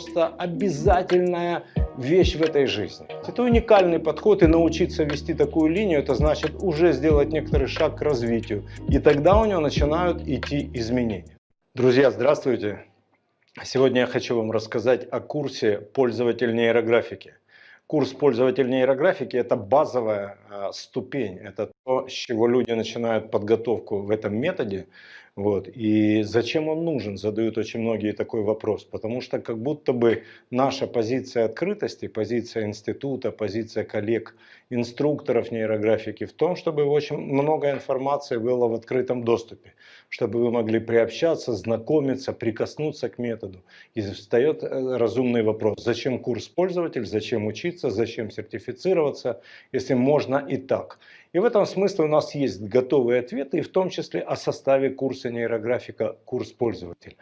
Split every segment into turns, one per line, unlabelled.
просто обязательная вещь в этой жизни. Это уникальный подход, и научиться вести такую линию, это значит уже сделать некоторый шаг к развитию. И тогда у него начинают идти изменения. Друзья, здравствуйте! Сегодня я хочу вам рассказать о курсе «Пользователь нейрографики». Курс «Пользователь нейрографики» – это базовая э, ступень, это то, с чего люди начинают подготовку в этом методе. Вот. И зачем он нужен, задают очень многие такой вопрос. Потому что как будто бы наша позиция открытости, позиция института, позиция коллег, инструкторов нейрографики в том, чтобы очень много информации было в открытом доступе. Чтобы вы могли приобщаться, знакомиться, прикоснуться к методу. И встает э, разумный вопрос, зачем курс пользователь, зачем учиться, зачем сертифицироваться, если можно и так. И в этом смысле у нас есть готовые ответы, и в том числе о составе курса нейрографика, курс пользователь.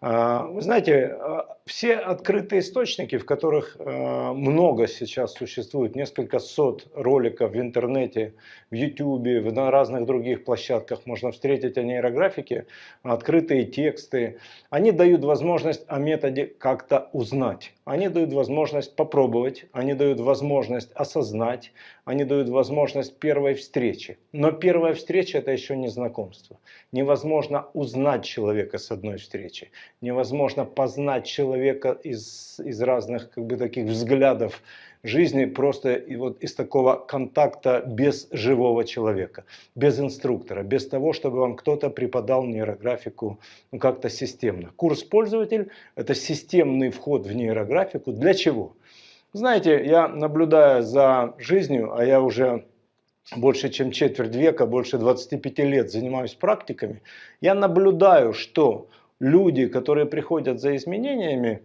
А, вы знаете, а, все открытые источники, в которых а, много сейчас существует, несколько сот роликов в интернете, в YouTube, на разных других площадках можно встретить о нейрографике, открытые тексты, они дают возможность о методе как-то узнать. Они дают возможность попробовать, они дают возможность осознать, они дают возможность первой встречи. Но первая встреча это еще не знакомство. Невозможно узнать человека с одной встречи. Невозможно познать человека из, из разных как бы, таких взглядов жизни просто и вот из такого контакта без живого человека, без инструктора, без того, чтобы вам кто-то преподал нейрографику ну, как-то системно. Курс пользователь – это системный вход в нейрографику. Для чего? Знаете, я наблюдая за жизнью, а я уже больше чем четверть века, больше 25 лет занимаюсь практиками, я наблюдаю, что люди, которые приходят за изменениями,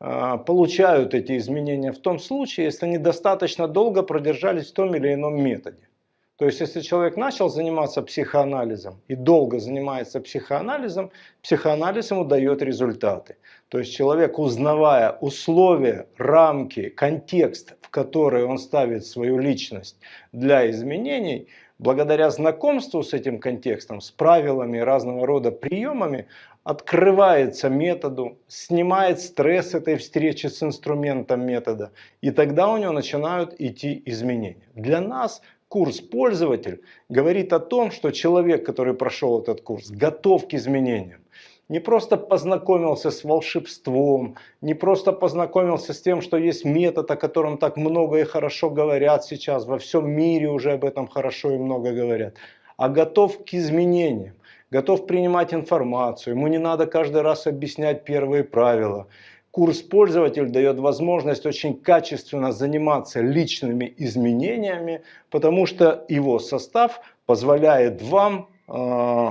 а, получают эти изменения в том случае, если они достаточно долго продержались в том или ином методе. То есть, если человек начал заниматься психоанализом и долго занимается психоанализом, психоанализ ему дает результаты. То есть, человек, узнавая условия, рамки, контекст, в который он ставит свою личность для изменений, благодаря знакомству с этим контекстом, с правилами разного рода приемами, открывается методу, снимает стресс этой встречи с инструментом метода, и тогда у него начинают идти изменения. Для нас курс пользователь говорит о том, что человек, который прошел этот курс, готов к изменениям. Не просто познакомился с волшебством, не просто познакомился с тем, что есть метод, о котором так много и хорошо говорят сейчас, во всем мире уже об этом хорошо и много говорят, а готов к изменениям готов принимать информацию, ему не надо каждый раз объяснять первые правила. Курс пользователь дает возможность очень качественно заниматься личными изменениями, потому что его состав позволяет вам э,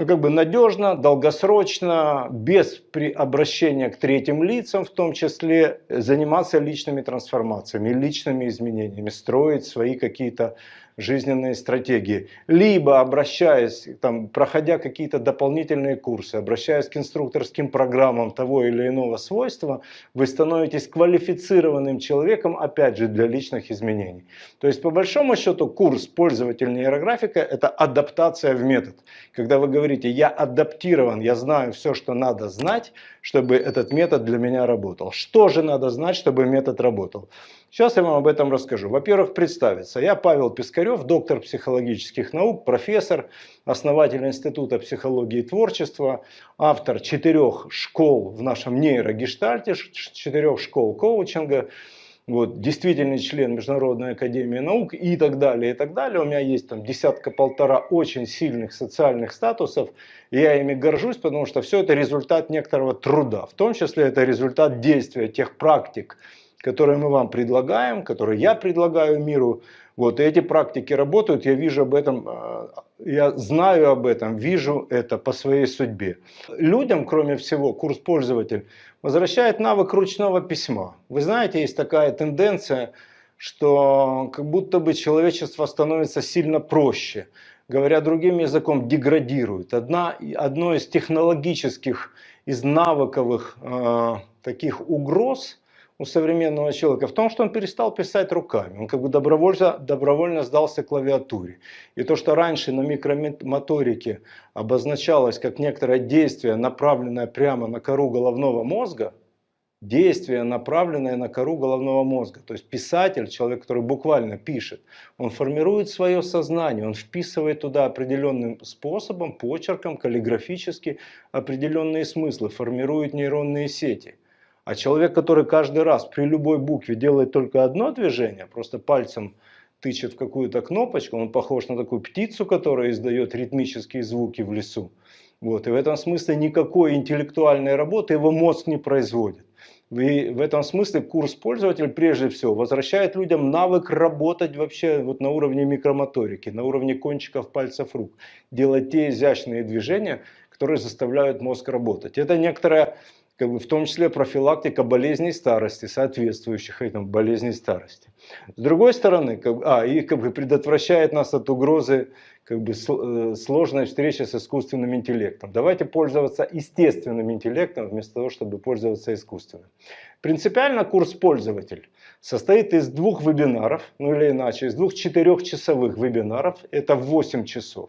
ну, как бы надежно, долгосрочно, без при обращения к третьим лицам, в том числе, заниматься личными трансформациями, личными изменениями, строить свои какие-то жизненные стратегии. Либо обращаясь, там, проходя какие-то дополнительные курсы, обращаясь к инструкторским программам того или иного свойства, вы становитесь квалифицированным человеком, опять же, для личных изменений. То есть, по большому счету, курс пользователь нейрографика – это адаптация в метод. Когда вы говорите, я адаптирован, я знаю все, что надо знать, чтобы этот метод для меня работал. Что же надо знать, чтобы метод работал? Сейчас я вам об этом расскажу. Во-первых, представиться. Я Павел Пискарев, доктор психологических наук, профессор, основатель Института психологии и творчества, автор четырех школ в нашем нейрогештальте, четырех школ коучинга, вот, действительный член Международной академии наук и так далее, и так далее. У меня есть там десятка-полтора очень сильных социальных статусов, и я ими горжусь, потому что все это результат некоторого труда, в том числе это результат действия тех практик, которые мы вам предлагаем, которые я предлагаю миру. Вот, и эти практики работают, я вижу об этом, э, я знаю об этом, вижу это по своей судьбе. Людям, кроме всего, курс пользователь возвращает навык ручного письма. Вы знаете, есть такая тенденция, что как будто бы человечество становится сильно проще. Говоря другим языком, деградирует. Одна, одно из технологических, из навыковых э, таких угроз – у современного человека в том, что он перестал писать руками. Он как бы добровольно, добровольно сдался клавиатуре. И то, что раньше на микромоторике обозначалось как некоторое действие, направленное прямо на кору головного мозга, действие, направленное на кору головного мозга. То есть писатель, человек, который буквально пишет, он формирует свое сознание, он вписывает туда определенным способом, почерком, каллиграфически определенные смыслы, формирует нейронные сети. А человек, который каждый раз при любой букве делает только одно движение, просто пальцем тычет в какую-то кнопочку, он похож на такую птицу, которая издает ритмические звуки в лесу. Вот. И в этом смысле никакой интеллектуальной работы его мозг не производит. И в этом смысле курс пользователь прежде всего возвращает людям навык работать вообще вот на уровне микромоторики, на уровне кончиков пальцев рук, делать те изящные движения, которые заставляют мозг работать. Это некоторая как бы, в том числе профилактика болезней старости, соответствующих этому болезней старости. С другой стороны, как, а, и как бы предотвращает нас от угрозы как бы, э, сложной встречи с искусственным интеллектом. Давайте пользоваться естественным интеллектом вместо того, чтобы пользоваться искусственным. Принципиально курс «Пользователь» состоит из двух вебинаров, ну или иначе, из двух четырехчасовых вебинаров, это 8 часов.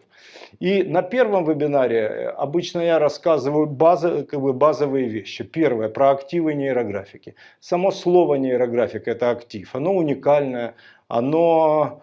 И на первом вебинаре э, обычно я рассказываю базы, как бы базовые вещи. Первое, про активы нейрографики. Само слово нейрографика это актив, оно уникальное, оно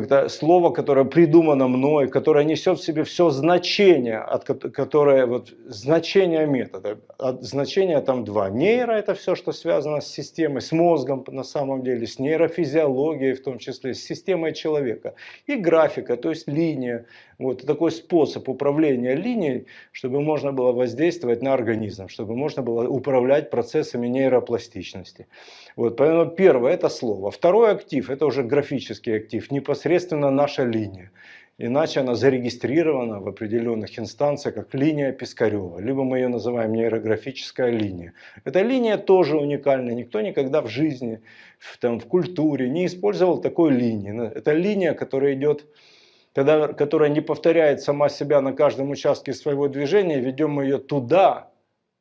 как-то слово, которое придумано мной, которое несет в себе все значение, от которое вот значение метода. От значения там два. Нейро это все, что связано с системой, с мозгом на самом деле, с нейрофизиологией в том числе, с системой человека. И графика, то есть линия. Вот такой способ управления линией, чтобы можно было воздействовать на организм, чтобы можно было управлять процессами нейропластичности. Вот, поэтому первое это слово. Второй актив это уже графический актив, непосредственно наша линия. Иначе она зарегистрирована в определенных инстанциях как линия Пискарева, либо мы ее называем нейрографическая линия. Эта линия тоже уникальна, никто никогда в жизни, в, там, в культуре не использовал такой линии. Это линия, которая идет которая не повторяет сама себя на каждом участке своего движения, ведем ее туда,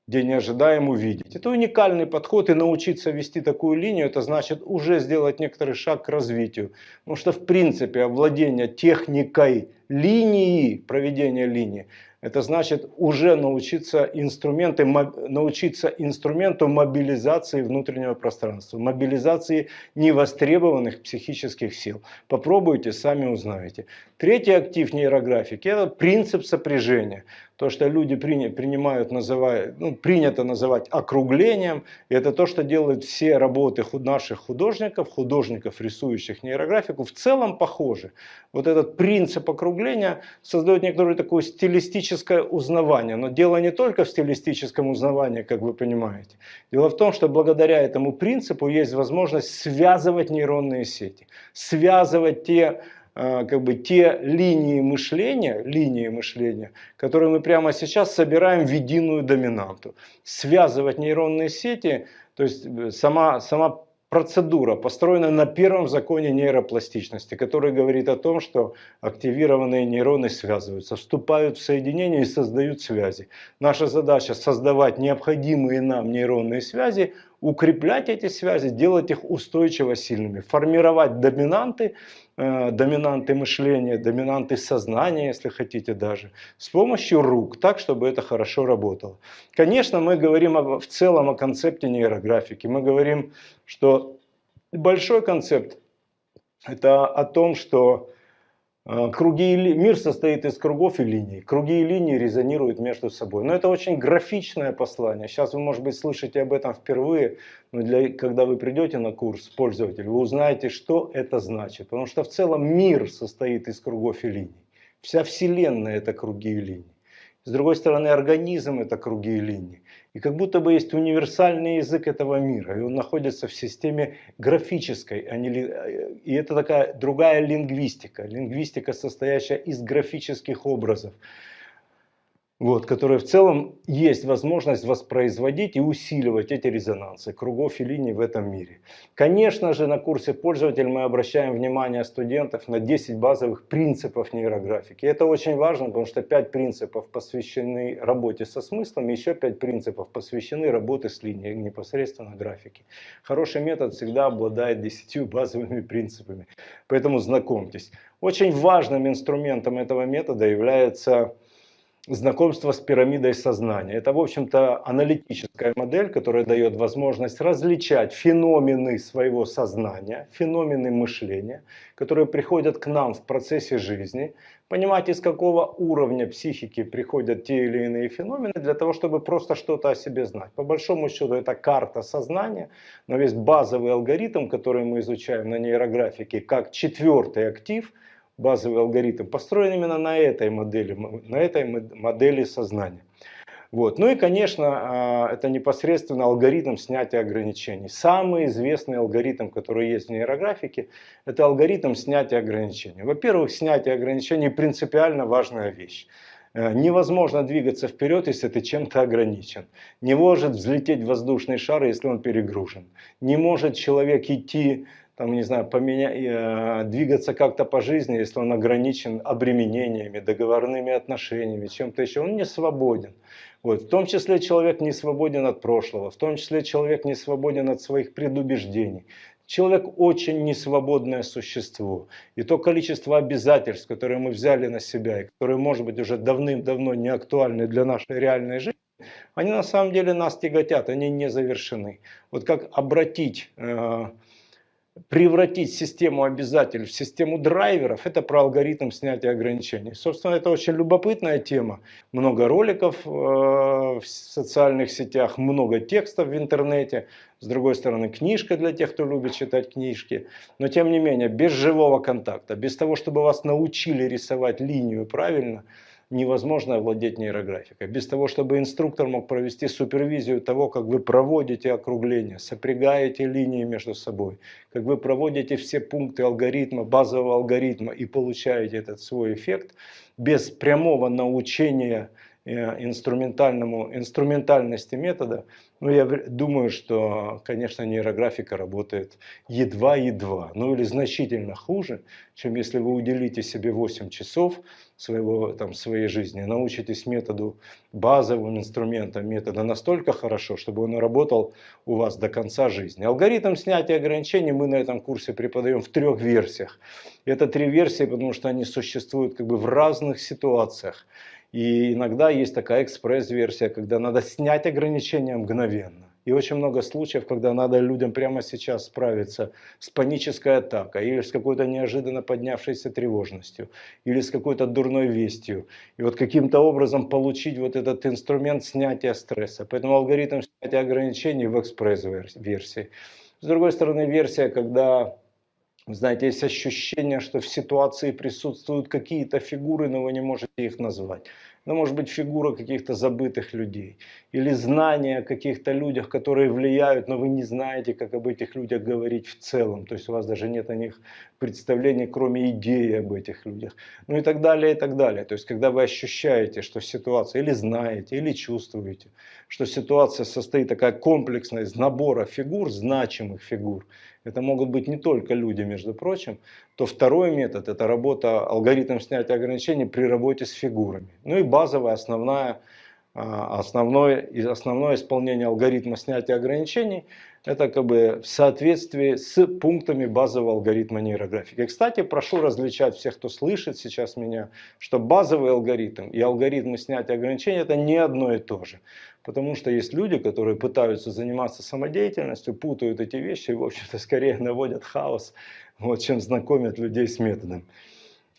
где не ожидаем увидеть. Это уникальный подход, и научиться вести такую линию, это значит уже сделать некоторый шаг к развитию. Потому что в принципе овладение техникой линии, проведения линии, это значит уже научиться, инструменты, научиться инструменту мобилизации внутреннего пространства, мобилизации невостребованных психических сил. Попробуйте, сами узнаете. Третий актив нейрографики – это принцип сопряжения. То, что люди принимают, называют, ну, принято называть округлением. И это то, что делают все работы наших художников, художников, рисующих нейрографику, в целом похожи. Вот этот принцип округления создает некоторое такое стилистическое узнавание. Но дело не только в стилистическом узнавании, как вы понимаете. Дело в том, что благодаря этому принципу есть возможность связывать нейронные сети, связывать те как бы те линии мышления, линии мышления, которые мы прямо сейчас собираем в единую доминанту. Связывать нейронные сети, то есть э, сама, сама процедура построена на первом законе нейропластичности, который говорит о том, что активированные нейроны связываются, вступают в соединение и создают связи. Наша задача создавать необходимые нам нейронные связи, укреплять эти связи, делать их устойчиво сильными, формировать доминанты, э, доминанты мышления, доминанты сознания, если хотите даже, с помощью рук, так, чтобы это хорошо работало. Конечно, мы говорим в целом о концепте нейрографики. Мы говорим, что большой концепт – это о том, что круги и мир состоит из кругов и линий. Круги и линии резонируют между собой. Но это очень графичное послание. Сейчас вы, может быть, слышите об этом впервые, но для, когда вы придете на курс пользователь, вы узнаете, что это значит. Потому что в целом мир состоит из кругов и линий. Вся Вселенная это круги и линии. С другой стороны, организм это круги и линии. И как будто бы есть универсальный язык этого мира, и он находится в системе графической, а не, и это такая другая лингвистика, лингвистика, состоящая из графических образов. Вот, которые в целом есть возможность воспроизводить и усиливать эти резонансы кругов и линий в этом мире. Конечно же, на курсе пользователь мы обращаем внимание студентов на 10 базовых принципов нейрографики. Это очень важно, потому что 5 принципов посвящены работе со смыслом, еще 5 принципов посвящены работе с линией непосредственно графики. Хороший метод всегда обладает 10 базовыми принципами, поэтому знакомьтесь. Очень важным инструментом этого метода является знакомство с пирамидой сознания. Это, в общем-то, аналитическая модель, которая дает возможность различать феномены своего сознания, феномены мышления, которые приходят к нам в процессе жизни, понимать, из какого уровня психики приходят те или иные феномены, для того, чтобы просто что-то о себе знать. По большому счету, это карта сознания, но весь базовый алгоритм, который мы изучаем на нейрографике, как четвертый актив – базовый алгоритм построен именно на этой модели, на этой модели сознания. Вот. Ну и, конечно, а, это непосредственно алгоритм снятия ограничений. Самый известный алгоритм, который есть в нейрографике, это алгоритм снятия ограничений. Во-первых, снятие ограничений принципиально важная вещь. Э, невозможно двигаться вперед, если ты чем-то ограничен. Не может взлететь воздушный шар, если он перегружен. Не может человек идти там, не знаю, поменя... Э, двигаться как-то по жизни, если он ограничен обременениями, договорными отношениями, чем-то еще, он не свободен. Вот. В том числе человек не свободен от прошлого, в том числе человек не свободен от своих предубеждений. Человек очень несвободное существо. И то количество обязательств, которые мы взяли на себя, и которые, может быть, уже давным-давно не актуальны для нашей реальной жизни, они на самом деле нас тяготят, они не завершены. Вот как обратить э, превратить систему обязательств в систему драйверов, это про алгоритм снятия ограничений. Собственно, это очень любопытная тема. Много роликов э, в социальных сетях, много текстов в интернете. С другой стороны, книжка для тех, кто любит читать книжки. Но тем не менее, без живого контакта, без того, чтобы вас научили рисовать линию правильно – невозможно овладеть нейрографикой. Без того, чтобы инструктор мог провести супервизию того, как вы проводите округление, сопрягаете линии между собой, как вы проводите все пункты алгоритма, базового алгоритма и получаете этот свой эффект, без прямого научения Э, инструментальному, инструментальности метода, ну, я думаю, что, конечно, нейрографика работает едва-едва, ну или значительно хуже, чем если вы уделите себе 8 часов своего, там, своей жизни, научитесь методу, базовым инструментам метода настолько хорошо, чтобы он работал у вас до конца жизни. Алгоритм снятия ограничений мы на этом курсе преподаем в трех версиях. Это три версии, потому что они существуют как бы в разных ситуациях. И иногда есть такая экспресс-версия, когда надо снять ограничения мгновенно. И очень много случаев, когда надо людям прямо сейчас справиться с панической атакой, или с какой-то неожиданно поднявшейся тревожностью, или с какой-то дурной вестью. И вот каким-то образом получить вот этот инструмент снятия стресса. Поэтому алгоритм снятия ограничений в экспресс-версии. С другой стороны, версия, когда знаете, есть ощущение, что в ситуации присутствуют какие-то фигуры, но вы не можете их назвать. Ну, может быть, фигура каких-то забытых людей. Или знания о каких-то людях, которые влияют, но вы не знаете, как об этих людях говорить в целом. То есть у вас даже нет о них представления, кроме идеи об этих людях. Ну и так далее, и так далее. То есть когда вы ощущаете, что ситуация, или знаете, или чувствуете, что ситуация состоит такая комплексная из набора фигур, значимых фигур, это могут быть не только люди, между прочим, то второй метод – это работа, алгоритм снятия ограничений при работе с фигурами. Ну и базовая, основная, а, основное, основное исполнение алгоритма снятия ограничений – это как бы в соответствии с пунктами базового алгоритма нейрографики. Кстати, прошу различать всех, кто слышит сейчас меня, что базовый алгоритм и алгоритмы снятия ограничений – это не одно и то же. Потому что есть люди, которые пытаются заниматься самодеятельностью, путают эти вещи и, в общем-то, скорее наводят хаос, вот, чем знакомят людей с методом.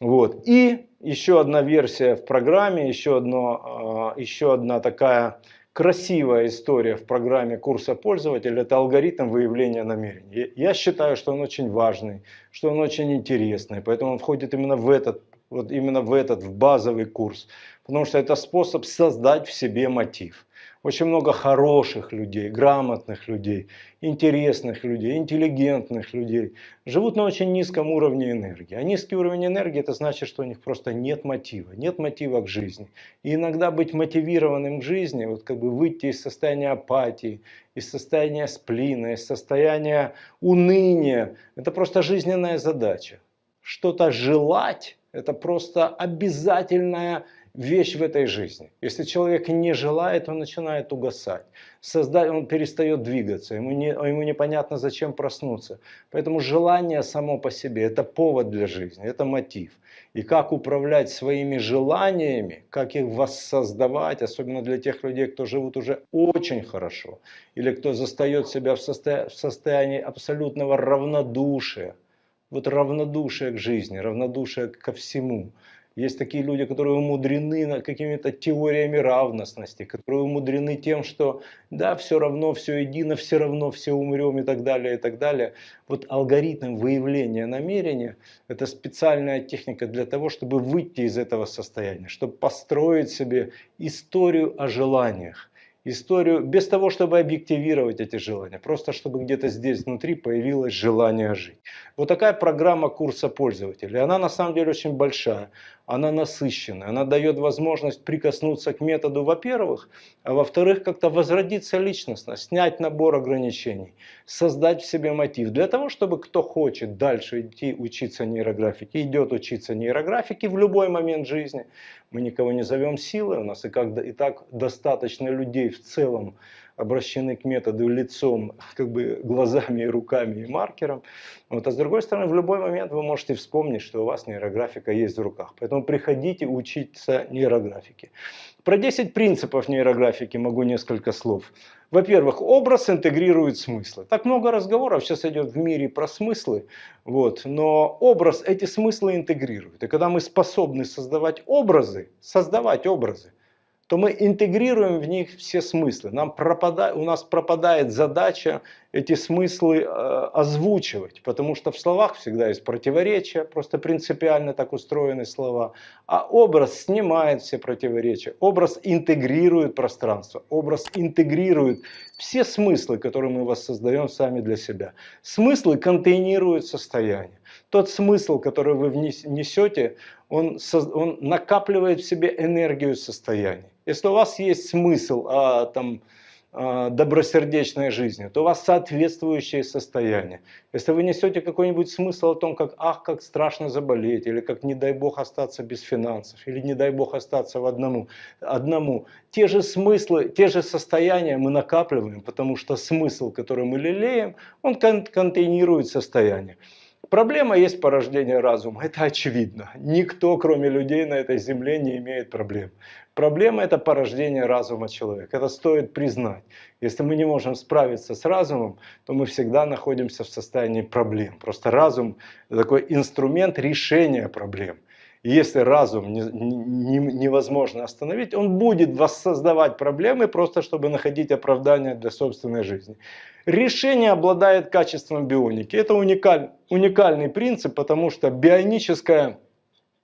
Вот. И еще одна версия в программе, еще, одно, а, еще одна такая красивая история в программе курса пользователя – это алгоритм выявления намерений. Я считаю, что он очень важный, что он очень интересный, поэтому он входит именно в этот, вот именно в этот, в базовый курс. потому что это способ создать в себе мотив. Очень много хороших людей, грамотных людей, интересных людей, интеллигентных людей живут на очень низком уровне энергии. А низкий уровень энергии это значит, что у них просто нет мотива, нет мотива к жизни. И иногда быть мотивированным к жизни, вот как бы выйти из состояния апатии, из состояния сплина, из состояния уныния, это просто жизненная задача. Что-то желать, это просто обязательная вещь в этой жизни. Если человек не желает, он начинает угасать. Создать, он перестает двигаться, ему, не, ему непонятно, зачем проснуться. Поэтому желание само по себе – это повод для жизни, это мотив. И как управлять своими желаниями, как их воссоздавать, особенно для тех людей, кто живут уже очень хорошо, или кто застает себя в, состоя в состоянии абсолютного равнодушия, вот равнодушие к жизни, равнодушие ко всему – есть такие люди, которые умудрены какими-то теориями равностности, которые умудрены тем, что да, все равно, все едино, все равно все умрем и так далее, и так далее. Вот алгоритм выявления намерения – это специальная техника для того, чтобы выйти из этого состояния, чтобы построить себе историю о желаниях историю без того, чтобы объективировать эти желания, просто чтобы где-то здесь внутри появилось желание жить. Вот такая программа курса пользователя. Она на самом деле очень большая, она насыщенная, она дает возможность прикоснуться к методу, во-первых, а во-вторых, как-то возродиться личностно, снять набор ограничений, создать в себе мотив. Для того, чтобы кто хочет дальше идти учиться нейрографике, идет учиться нейрографике в любой момент жизни, мы никого не зовем силой, у нас и, как, и так достаточно людей в целом обращены к методу лицом, как бы глазами, руками и маркером. Вот, а с другой стороны, в любой момент вы можете вспомнить, что у вас нейрографика есть в руках. Поэтому приходите учиться нейрографике. Про 10 принципов нейрографики могу несколько слов. Во-первых, образ интегрирует смыслы. Так много разговоров сейчас идет в мире про смыслы, вот, но образ эти смыслы интегрирует. И когда мы способны создавать образы, создавать образы, то мы интегрируем в них все смыслы. Нам пропадает, у нас пропадает задача эти смыслы э, озвучивать, потому что в словах всегда есть противоречия, просто принципиально так устроены слова. А образ снимает все противоречия, образ интегрирует пространство, образ интегрирует все смыслы, которые мы воссоздаем сами для себя. Смыслы контейнируют состояние. Тот смысл, который вы несете, он, он накапливает в себе энергию состояния. Если у вас есть смысл а, там, а, добросердечной жизни, то у вас соответствующее состояние. Если вы несете какой-нибудь смысл о том, как ах, как страшно заболеть, или как не дай бог остаться без финансов, или не дай бог остаться в одному, одному, те же смыслы, те же состояния мы накапливаем, потому что смысл, который мы лелеем, он кон контейнирует состояние. Проблема есть порождение разума, это очевидно. Никто, кроме людей на этой земле, не имеет проблем. Проблема это порождение разума человека. Это стоит признать. Если мы не можем справиться с разумом, то мы всегда находимся в состоянии проблем. Просто разум это такой инструмент решения проблем. Если разум не, не, невозможно остановить, он будет воссоздавать проблемы, просто чтобы находить оправдание для собственной жизни. Решение обладает качеством бионики. Это уникаль, уникальный принцип, потому что бионическая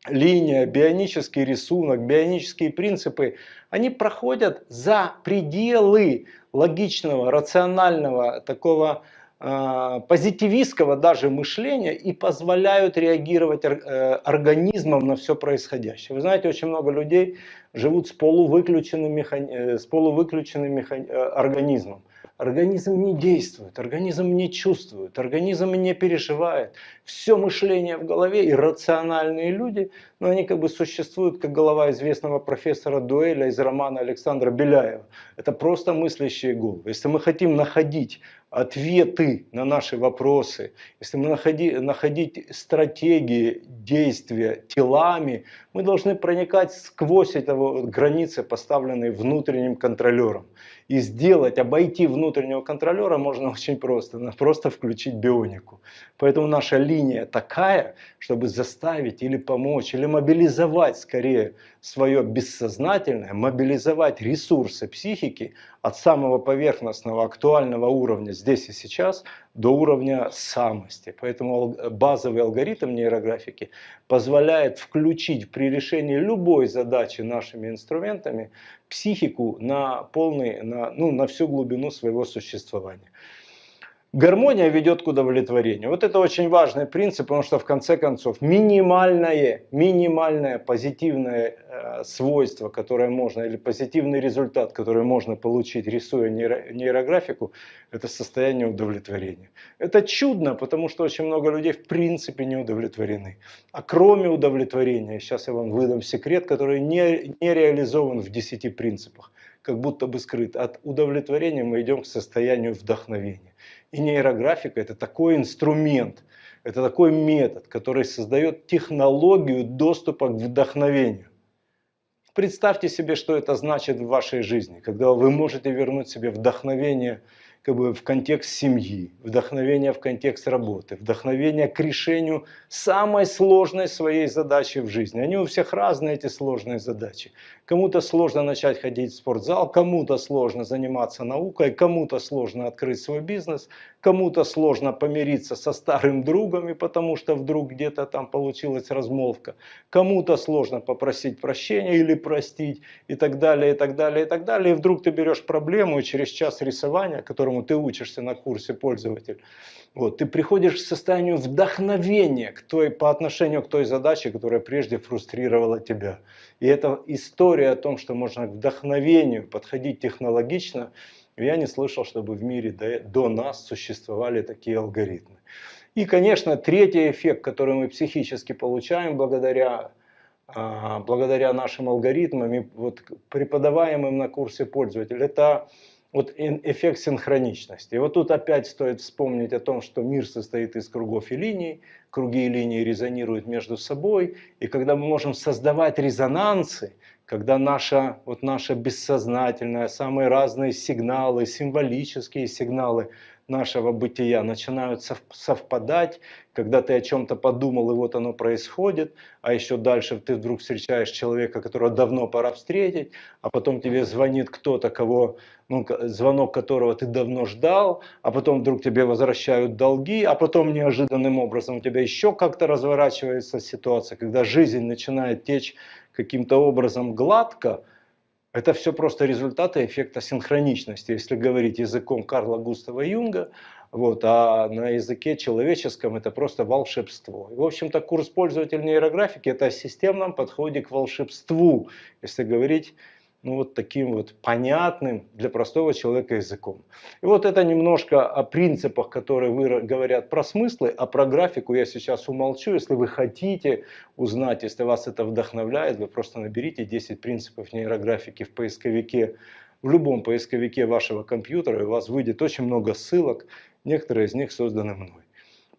линия, бионический рисунок, бионические принципы, они проходят за пределы логичного, рационального, такого позитивистского даже мышления и позволяют реагировать э, организмом на все происходящее. Вы знаете, очень много людей живут с полувыключенным, механи... Э, с полувыключенным механи... Э, организмом. Организм не действует, организм не чувствует, организм не переживает. Все мышление в голове, иррациональные люди, но они как бы существуют, как голова известного профессора Дуэля из романа Александра Беляева. Это просто мыслящие головы. Если мы хотим находить ответы на наши вопросы, если мы находи, находить стратегии действия телами, мы должны проникать сквозь эти границы, поставленные внутренним контролером. И сделать, обойти внутреннего контролера можно очень просто, просто включить бионику. Поэтому наша линия такая, чтобы заставить или помочь, или мобилизовать скорее свое бессознательное, мобилизовать ресурсы психики от самого поверхностного актуального уровня здесь и сейчас до уровня самости. Поэтому базовый алгоритм нейрографики позволяет включить при решении любой задачи нашими инструментами психику на полный, на, ну, на всю глубину своего существования. Гармония ведет к удовлетворению. Вот это очень важный принцип, потому что в конце концов минимальное, минимальное позитивное э, свойство, которое можно, или позитивный результат, который можно получить, рисуя нейро, нейрографику, это состояние удовлетворения. Это чудно, потому что очень много людей в принципе не удовлетворены. А кроме удовлетворения, сейчас я вам выдам секрет, который не, не реализован в 10 принципах, как будто бы скрыт. От удовлетворения мы идем к состоянию вдохновения. И нейрографика это такой инструмент, это такой метод, который создает технологию доступа к вдохновению. Представьте себе, что это значит в вашей жизни, когда вы можете вернуть себе вдохновение как бы в контекст семьи, вдохновение в контекст работы, вдохновение к решению самой сложной своей задачи в жизни. Они у всех разные, эти сложные задачи. Кому-то сложно начать ходить в спортзал, кому-то сложно заниматься наукой, кому-то сложно открыть свой бизнес, кому-то сложно помириться со старым другом, и потому что вдруг где-то там получилась размолвка, кому-то сложно попросить прощения или простить, и так далее, и так далее, и так далее. И вдруг ты берешь проблему, и через час рисования, которому ты учишься на курсе пользователь, вот, ты приходишь к состоянию вдохновения к той, по отношению к той задаче, которая прежде фрустрировала тебя. И это история о том, что можно к вдохновению подходить технологично. Я не слышал, чтобы в мире до, до нас существовали такие алгоритмы. И, конечно, третий эффект, который мы психически получаем благодаря, а, благодаря нашим алгоритмам, вот, преподаваемым на курсе пользователя, это вот эффект синхроничности. И вот тут опять стоит вспомнить о том, что мир состоит из кругов и линий, круги и линии резонируют между собой, и когда мы можем создавать резонансы, когда наша, вот наша бессознательная, самые разные сигналы, символические сигналы нашего бытия начинают совпадать, когда ты о чем-то подумал, и вот оно происходит, а еще дальше ты вдруг встречаешь человека, которого давно пора встретить, а потом тебе звонит кто-то, кого, ну, звонок которого ты давно ждал, а потом вдруг тебе возвращают долги, а потом неожиданным образом у тебя еще как-то разворачивается ситуация, когда жизнь начинает течь каким-то образом гладко, это все просто результаты эффекта синхроничности, если говорить языком Карла Густава Юнга, вот, а на языке человеческом это просто волшебство. И, в общем-то, курс пользователя нейрографики это о системном подходе к волшебству, если говорить ну, вот таким вот понятным для простого человека языком. И вот это немножко о принципах, которые вы говорят про смыслы, а про графику я сейчас умолчу. Если вы хотите узнать, если вас это вдохновляет, вы просто наберите 10 принципов нейрографики в поисковике, в любом поисковике вашего компьютера, и у вас выйдет очень много ссылок, некоторые из них созданы мной.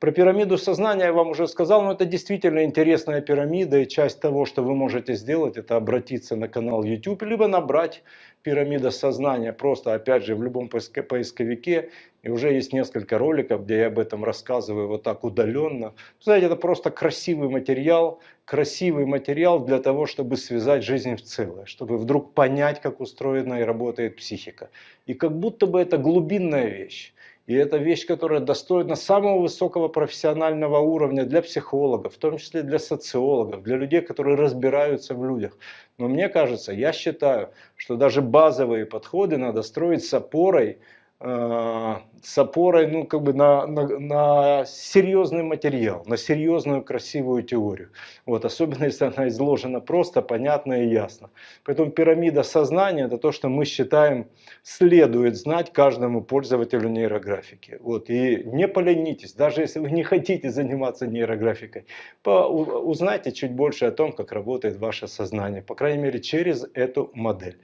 Про пирамиду сознания я вам уже сказал, но это действительно интересная пирамида, и часть того, что вы можете сделать, это обратиться на канал YouTube, либо набрать пирамида сознания, просто опять же в любом поисковике, и уже есть несколько роликов, где я об этом рассказываю вот так удаленно. Знаете, это просто красивый материал, красивый материал для того, чтобы связать жизнь в целое, чтобы вдруг понять, как устроена и работает психика. И как будто бы это глубинная вещь. И это вещь, которая достойна самого высокого профессионального уровня для психологов, в том числе для социологов, для людей, которые разбираются в людях. Но мне кажется, я считаю, что даже базовые подходы надо строить с опорой Э, с опорой ну, как бы на, на, на серьезный материал, на серьезную красивую теорию. Вот, особенно если она изложена просто, понятно и ясно. Поэтому пирамида сознания – это то, что мы считаем следует знать каждому пользователю нейрографики. Вот, и не поленитесь, даже если вы не хотите заниматься нейрографикой, по, узнайте чуть больше о том, как работает ваше сознание, по крайней мере через эту модель.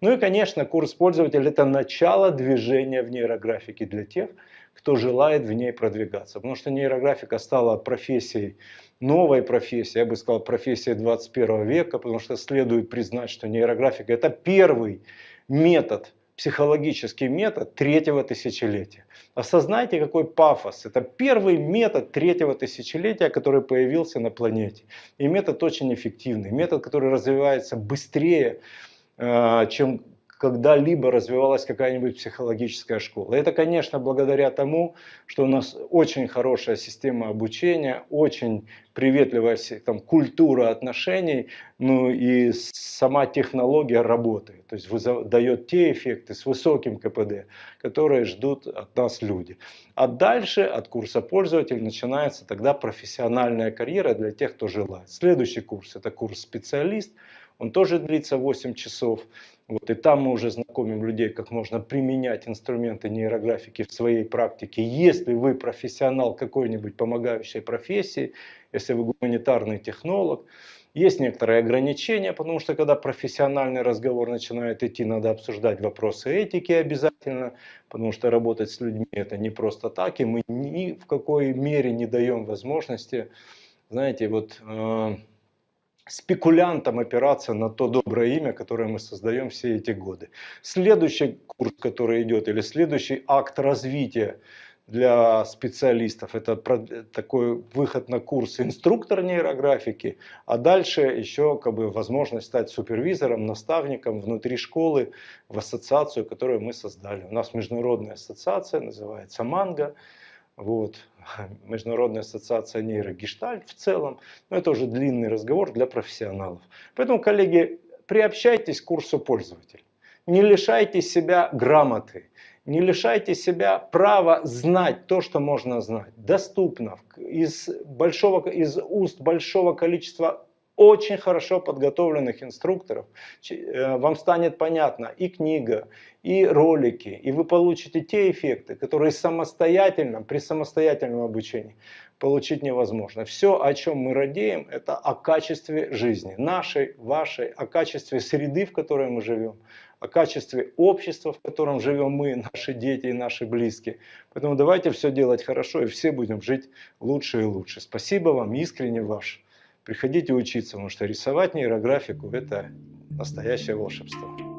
Ну и, конечно, курс пользователя – это начало движения в нейрографике для тех, кто желает в ней продвигаться. Потому что нейрографика стала профессией, новой профессией, я бы сказал, профессией 21 века, потому что следует признать, что нейрографика – это первый метод психологический метод третьего тысячелетия. Осознайте, какой пафос. Это первый метод третьего тысячелетия, который появился на планете. И метод очень эффективный. Метод, который развивается быстрее, э, чем когда-либо развивалась какая-нибудь психологическая школа. Это, конечно, благодаря тому, что у нас очень хорошая система обучения, очень приветливая там, культура отношений, ну и сама технология работы. То есть дает те эффекты с высоким КПД, которые ждут от нас люди. А дальше от курса пользователь начинается тогда профессиональная карьера для тех, кто желает. Следующий курс это курс специалист. Он тоже длится 8 часов. Вот, и там мы уже знакомим людей, как можно применять инструменты нейрографики в своей практике. Если вы профессионал какой-нибудь помогающей профессии, если вы гуманитарный технолог, есть некоторые ограничения, потому что когда профессиональный разговор начинает идти, надо обсуждать вопросы этики обязательно, потому что работать с людьми это не просто так, и мы ни в какой мере не даем возможности, знаете, вот... Э спекулянтам опираться на то доброе имя, которое мы создаем все эти годы. Следующий курс, который идет, или следующий акт развития для специалистов, это такой выход на курс инструктор нейрографики, а дальше еще как бы возможность стать супервизором, наставником внутри школы в ассоциацию, которую мы создали. У нас международная ассоциация, называется «Манго». Вот. Международная ассоциация нейрогештальт в целом. Но это уже длинный разговор для профессионалов. Поэтому, коллеги, приобщайтесь к курсу пользователя. Не лишайте себя грамоты. Не лишайте себя права знать то, что можно знать. Доступно из, большого, из уст большого количества очень хорошо подготовленных инструкторов, э, вам станет понятно и книга, и ролики, и вы получите те эффекты, которые самостоятельно, при самостоятельном обучении получить невозможно. Все, о чем мы радеем, это о качестве жизни, нашей, вашей, о качестве среды, в которой мы живем, о качестве общества, в котором живем мы, наши дети и наши близкие. Поэтому давайте все делать хорошо, и все будем жить лучше и лучше. Спасибо вам, искренне ваш. Приходите учиться, потому что рисовать нейрографику – это настоящее волшебство.